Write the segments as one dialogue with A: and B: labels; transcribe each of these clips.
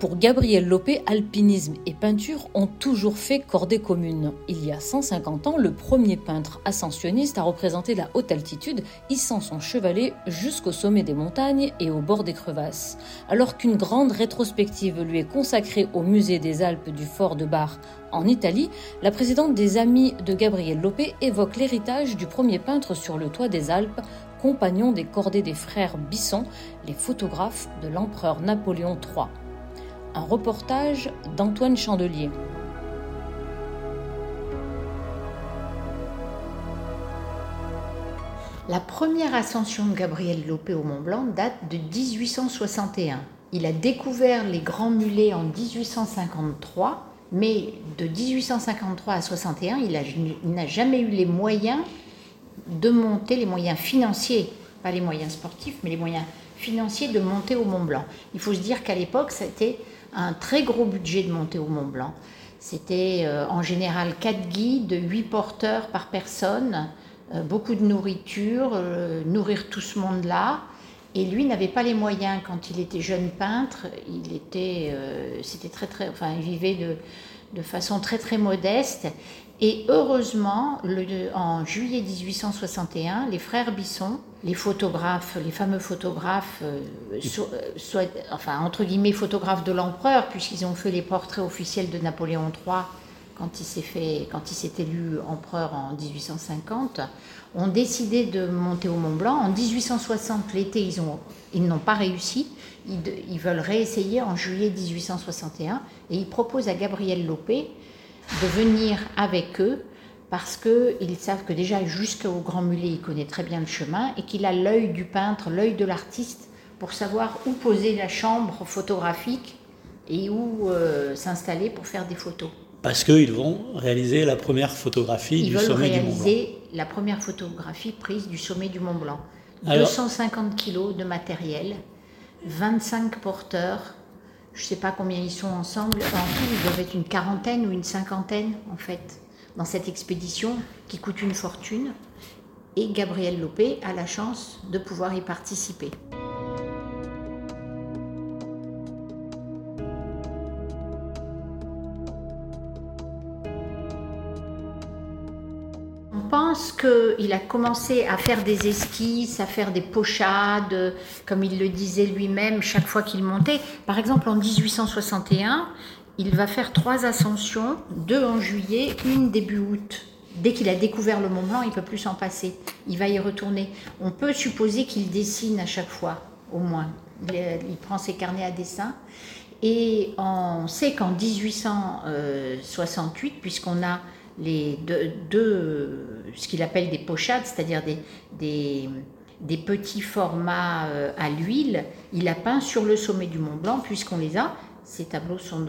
A: Pour Gabriel Lopé, alpinisme et peinture ont toujours fait cordée commune. Il y a 150 ans, le premier peintre ascensionniste a représenté la haute altitude, hissant son chevalet jusqu'au sommet des montagnes et au bord des crevasses. Alors qu'une grande rétrospective lui est consacrée au musée des Alpes du fort de Bar en Italie, la présidente des Amis de Gabriel Lopé évoque l'héritage du premier peintre sur le toit des Alpes, compagnon des cordées des frères Bisson, les photographes de l'empereur Napoléon III. Un reportage d'Antoine Chandelier.
B: La première ascension de Gabriel Lopé au Mont Blanc date de 1861. Il a découvert les grands mulets en 1853, mais de 1853 à 61, il n'a jamais eu les moyens de monter, les moyens financiers, pas les moyens sportifs, mais les moyens financiers de monter au Mont Blanc. Il faut se dire qu'à l'époque, c'était un très gros budget de monter au Mont Blanc. C'était euh, en général 4 guides, 8 porteurs par personne, euh, beaucoup de nourriture, euh, nourrir tout ce monde-là. Et lui n'avait pas les moyens quand il était jeune peintre. Il était, c'était très très, enfin, il vivait de, de façon très très modeste. Et heureusement, le, en juillet 1861, les frères Bisson, les photographes, les fameux photographes, euh, soit, enfin entre guillemets photographes de l'empereur, puisqu'ils ont fait les portraits officiels de Napoléon III quand il s'est fait, quand il s'est élu empereur en 1850, ont décidé de monter au Mont Blanc. En 1860, l'été, ils ont, ils n'ont pas réussi. Ils, ils, veulent réessayer en juillet 1861 et ils proposent à Gabriel Lopé de venir avec eux parce qu'ils savent que déjà jusqu'au Grand Mulet, il connaît très bien le chemin et qu'il a l'œil du peintre, l'œil de l'artiste pour savoir où poser la chambre photographique et où euh, s'installer pour faire des photos.
C: Parce qu'ils vont réaliser la première photographie du sommet du Mont Blanc.
B: Ils veulent réaliser la première photographie prise du sommet du Mont Blanc. 250 kilos de matériel, 25 porteurs, je ne sais pas combien ils sont ensemble. En tout, ils doivent être une quarantaine ou une cinquantaine, en fait, dans cette expédition qui coûte une fortune. Et Gabriel Lopé a la chance de pouvoir y participer. Pense qu'il a commencé à faire des esquisses, à faire des pochades, comme il le disait lui-même chaque fois qu'il montait. Par exemple, en 1861, il va faire trois ascensions, deux en juillet, une début août. Dès qu'il a découvert le Mont Blanc, il peut plus s'en passer. Il va y retourner. On peut supposer qu'il dessine à chaque fois, au moins. Il, prend ses carnets à dessin. Et on sait qu'en 1868, puisqu'on a les deux, ce qu'il appelle des pochades, c'est-à-dire des, petits formats euh, à l'huile. Il a peint sur le sommet du Mont Blanc, puisqu'on les a. Ces tableaux sont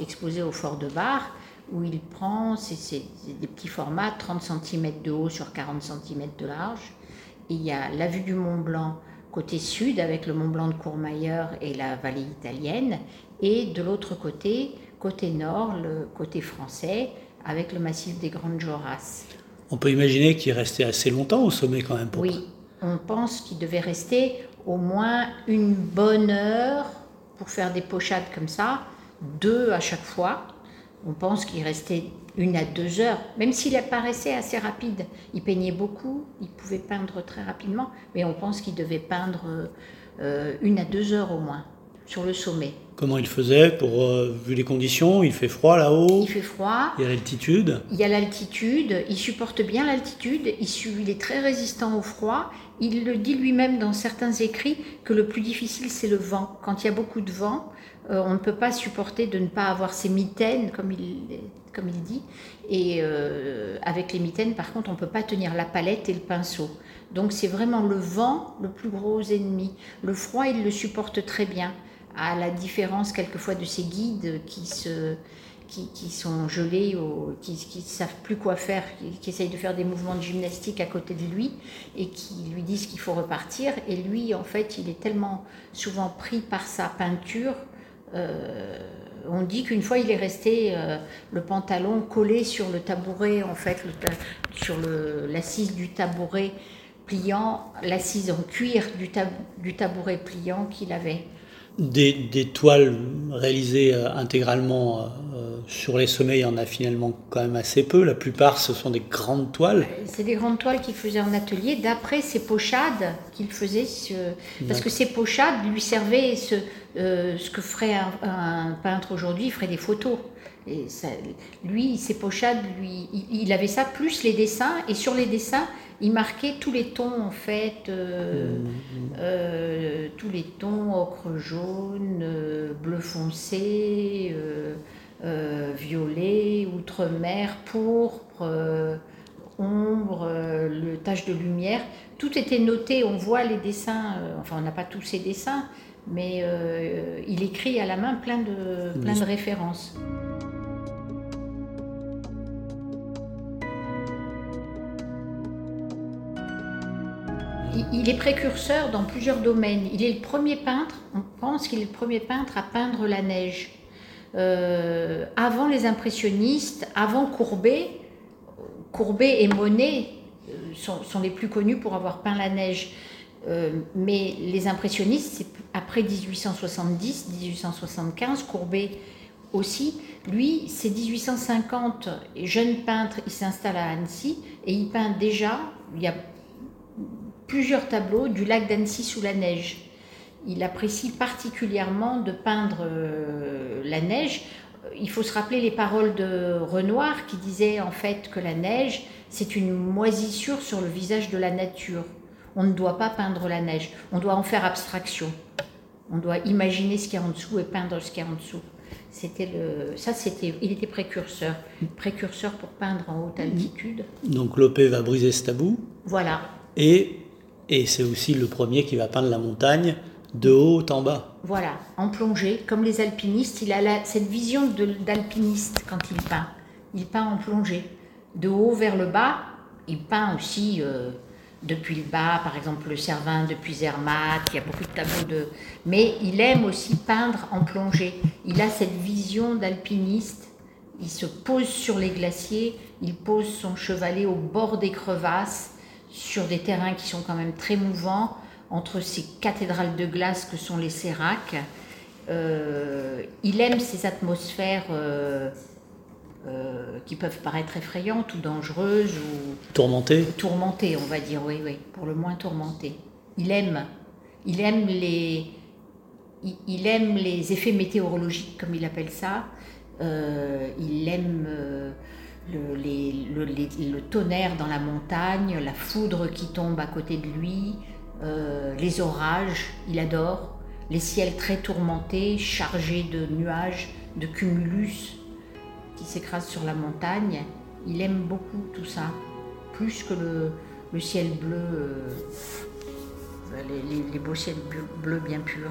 B: exposés au fort de Bar, où il prend c'est des petits formats, 30 cm de haut sur 40 cm de large. Il y a la vue du Mont Blanc côté sud, avec le Mont Blanc de Courmayeur et la vallée italienne, et de l'autre côté, côté nord, le côté français, avec le massif des Grandes Jorasses.
C: On peut imaginer qu'il restait assez longtemps au sommet quand même. Pour
B: oui, on pense qu'il devait rester au moins une bonne heure pour faire des pochades comme ça, deux à chaque fois. On pense qu'il restait une à deux heures, même s'il apparaissait assez rapide. Il peignait beaucoup, il pouvait peindre très rapidement, mais on pense qu'il devait peindre euh, une à deux heures au moins. sur le sommet.
C: Comment il faisait pour, euh, vu les conditions, il fait froid là-haut
B: Il fait froid.
C: Il y a l'altitude.
B: Il y a l'altitude. Il supporte bien l'altitude. Il, il est très résistant au froid. Il le dit lui-même dans certains écrits que le plus difficile c'est le vent. Quand il y a beaucoup de vent, euh, on ne peut pas supporter de ne pas avoir ses mitaines, comme il, comme il dit. Et euh, avec les mitaines, par contre, on ne peut pas tenir la palette et le pinceau. Donc c'est vraiment le vent le plus gros ennemi. Le froid, il le supporte très bien, à la différence quelquefois de ses guides qui se qui, sont gelés, ou qui ne savent plus quoi faire, qui, essayent de faire des mouvements de gymnastique à côté de lui et qui lui disent qu'il faut repartir. Et lui, en fait, il est tellement souvent pris par sa peinture. Euh, on dit qu'une fois, il est resté euh, le pantalon collé sur le tabouret, en fait, sur l'assise du tabouret pliant, l'assise en cuir du, du tabouret pliant qu'il avait
C: des, toiles réalisées euh, intégralement euh, euh, sur les sommets, il y en a finalement quand même assez peu. La plupart, ce sont des grandes toiles.
B: C'est des grandes toiles qu'il faisait en atelier, d'après ces pochades qu'il faisait. Parce que ces pochades lui servaient ce, ce que ferait un, peintre aujourd'hui, il ferait des photos. Et lui, ses pochades, lui, il avait ça, plus les dessins. Et sur les dessins, il marquait tous les tons en fait, euh, mmh, mmh. Euh, tous les tons ocre jaune, euh, bleu foncé, violet, outre-mer, pourpre, ombre, le tache de lumière. Tout était noté. On voit les dessins. enfin, on n'a pas tous ces dessins, mais il écrit à la main plein de plein de références. Il est précurseur dans plusieurs domaines. Il est le premier peintre, on pense qu'il est le premier peintre à peindre la neige. Euh, avant les impressionnistes, avant Courbet, Courbet et Monet euh, sont, les plus connus pour avoir peint la neige. Euh, mais les impressionnistes, c'est après 1870, 1875, Courbet aussi. Lui, c'est 1850, jeune peintre, il s'installe à Annecy et il peint déjà, plusieurs tableaux du lac d'Annecy sous la neige. Il apprécie particulièrement de peindre euh, la neige. Il faut se rappeler les paroles de Renoir qui disait en fait que la neige, c'est une moisissure sur le visage de la nature. On ne doit pas peindre la neige, on doit en faire abstraction. On doit imaginer ce qu'il y a en dessous et peindre ce qu'il y a en dessous. C'était le, ça, c'était, il était précurseur, précurseur pour peindre en haute altitude.
C: Donc Lopé va briser ce tabou.
B: Voilà.
C: Et et c'est aussi le premier qui va peindre la montagne de haut en bas.
B: Voilà, en plongée, comme les alpinistes. Il a cette vision d'alpiniste quand il peint. Il peint en plongée, de haut vers le bas. Il peint aussi euh, depuis le bas, par exemple le Cervin depuis Zermatt. Il y a beaucoup de tableaux de. Mais il aime aussi peindre en plongée. Il a cette vision d'alpiniste. Il se pose sur les glaciers. Il pose son chevalet au bord des crevasses sur des terrains qui sont quand même très mouvants, entre ces cathédrales de glace que sont les séracs. Euh, il aime ces atmosphères euh, euh, qui peuvent paraître effrayantes ou dangereuses ou
C: tourmentées.
B: Tourmentées, on va dire, oui, oui, pour le moins tourmentées. Il aime, il aime les, il, aime les effets météorologiques, comme il appelle ça. il aime le, tonnerre dans la montagne, la foudre qui tombe à côté de lui, euh, les orages, il adore, les ciels très tourmentés, chargés de nuages, de cumulus qui s'écrasent sur la montagne. Il aime beaucoup tout ça, plus que le, ciel bleu, euh, les, les, beaux ciels bleus bien purs.